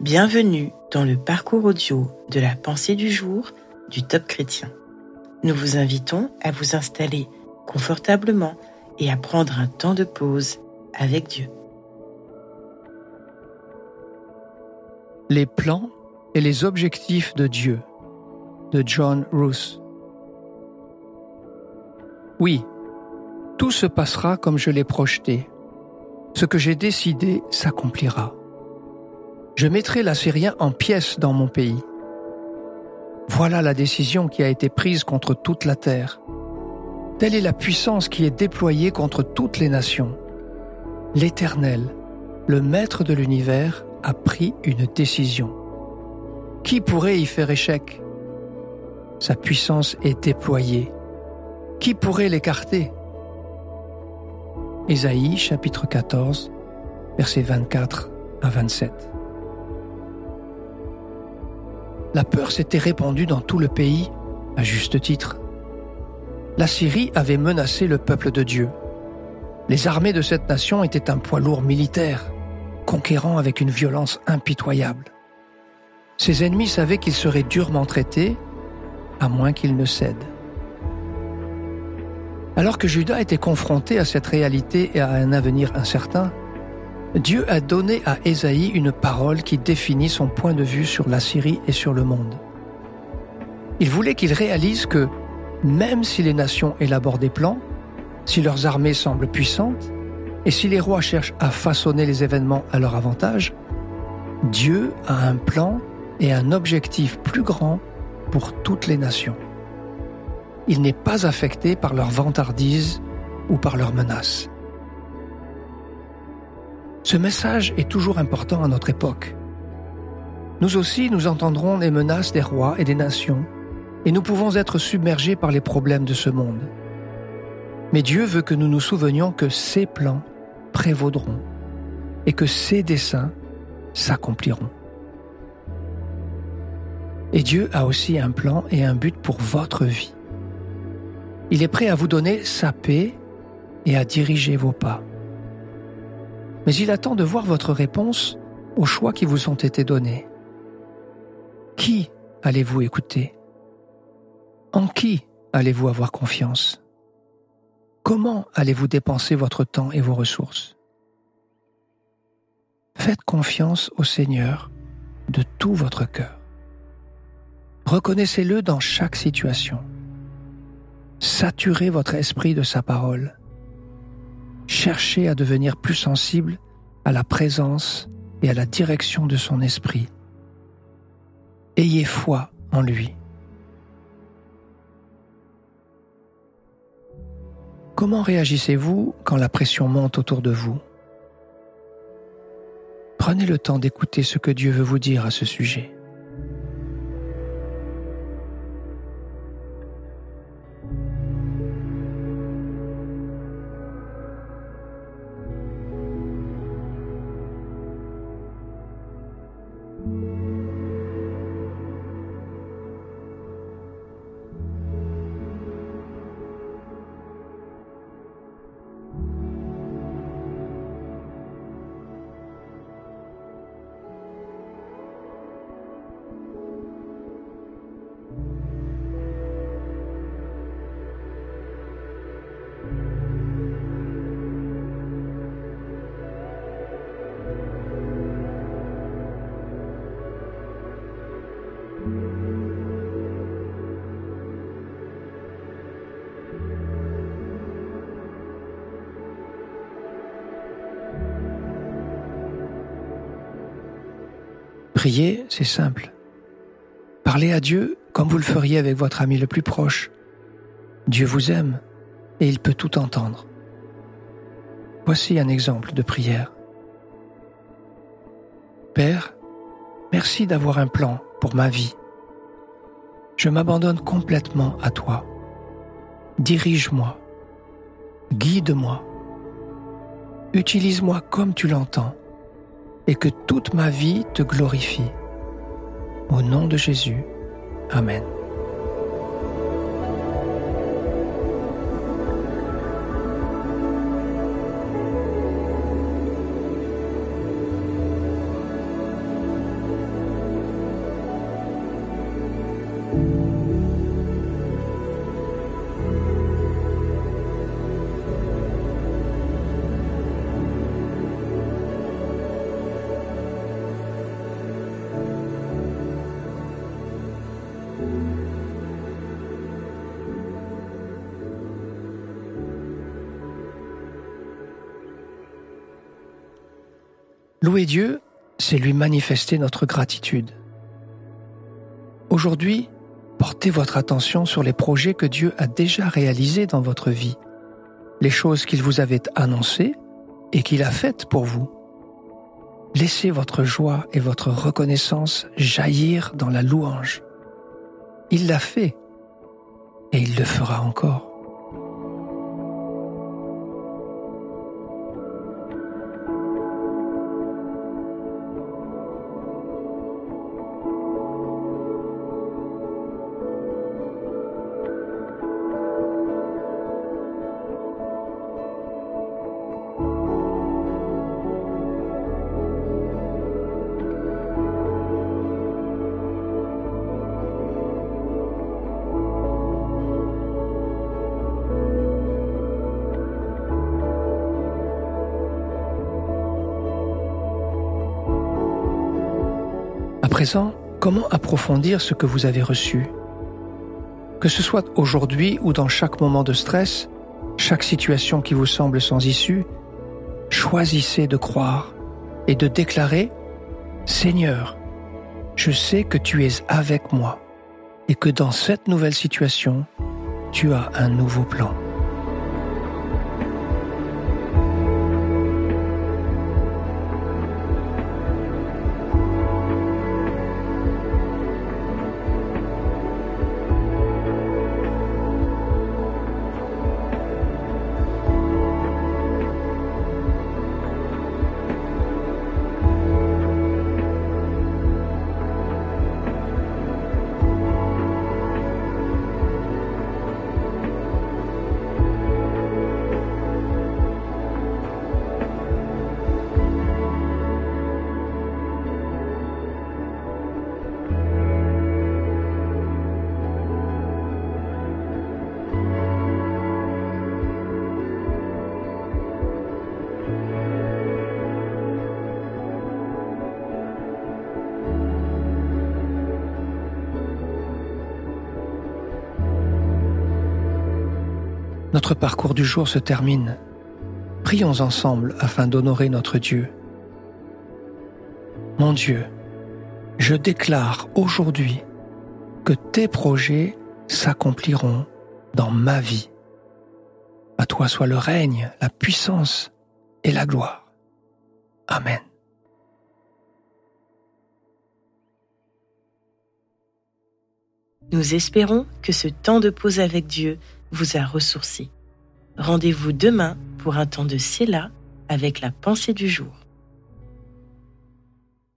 Bienvenue dans le parcours audio de la pensée du jour du Top Chrétien. Nous vous invitons à vous installer confortablement et à prendre un temps de pause avec Dieu. Les plans et les objectifs de Dieu de John Roos. Oui, tout se passera comme je l'ai projeté. Ce que j'ai décidé s'accomplira. Je mettrai l'Assyrien en pièces dans mon pays. Voilà la décision qui a été prise contre toute la terre. Telle est la puissance qui est déployée contre toutes les nations. L'Éternel, le Maître de l'univers, a pris une décision. Qui pourrait y faire échec? Sa puissance est déployée. Qui pourrait l'écarter? Ésaïe chapitre 14, versets 24 à 27. La peur s'était répandue dans tout le pays, à juste titre. La Syrie avait menacé le peuple de Dieu. Les armées de cette nation étaient un poids lourd militaire, conquérant avec une violence impitoyable. Ses ennemis savaient qu'ils seraient durement traités, à moins qu'ils ne cèdent. Alors que Judas était confronté à cette réalité et à un avenir incertain, Dieu a donné à Ésaïe une parole qui définit son point de vue sur la Syrie et sur le monde. Il voulait qu'il réalise que, même si les nations élaborent des plans, si leurs armées semblent puissantes, et si les rois cherchent à façonner les événements à leur avantage, Dieu a un plan et un objectif plus grand pour toutes les nations il n'est pas affecté par leur vantardise ou par leurs menaces. Ce message est toujours important à notre époque. Nous aussi, nous entendrons les menaces des rois et des nations, et nous pouvons être submergés par les problèmes de ce monde. Mais Dieu veut que nous nous souvenions que ses plans prévaudront et que ses desseins s'accompliront. Et Dieu a aussi un plan et un but pour votre vie. Il est prêt à vous donner sa paix et à diriger vos pas. Mais il attend de voir votre réponse aux choix qui vous ont été donnés. Qui allez-vous écouter? En qui allez-vous avoir confiance? Comment allez-vous dépenser votre temps et vos ressources? Faites confiance au Seigneur de tout votre cœur. Reconnaissez-le dans chaque situation. Saturez votre esprit de sa parole. Cherchez à devenir plus sensible à la présence et à la direction de son esprit. Ayez foi en lui. Comment réagissez-vous quand la pression monte autour de vous? Prenez le temps d'écouter ce que Dieu veut vous dire à ce sujet. Prier, c'est simple. Parlez à Dieu comme vous le feriez avec votre ami le plus proche. Dieu vous aime et il peut tout entendre. Voici un exemple de prière. Père, merci d'avoir un plan pour ma vie. Je m'abandonne complètement à toi. Dirige-moi, guide-moi, utilise-moi comme tu l'entends et que toute ma vie te glorifie. Au nom de Jésus. Amen. Louer Dieu, c'est lui manifester notre gratitude. Aujourd'hui, portez votre attention sur les projets que Dieu a déjà réalisés dans votre vie, les choses qu'il vous avait annoncées et qu'il a faites pour vous. Laissez votre joie et votre reconnaissance jaillir dans la louange. Il l'a fait et il le fera encore. Comment approfondir ce que vous avez reçu? Que ce soit aujourd'hui ou dans chaque moment de stress, chaque situation qui vous semble sans issue, choisissez de croire et de déclarer ⁇ Seigneur, je sais que tu es avec moi et que dans cette nouvelle situation, tu as un nouveau plan. Notre parcours du jour se termine. Prions ensemble afin d'honorer notre Dieu. Mon Dieu, je déclare aujourd'hui que tes projets s'accompliront dans ma vie. À toi soit le règne, la puissance et la gloire. Amen. Nous espérons que ce temps de pause avec Dieu vous a ressourci. Rendez-vous demain pour un temps de Séla avec la pensée du jour.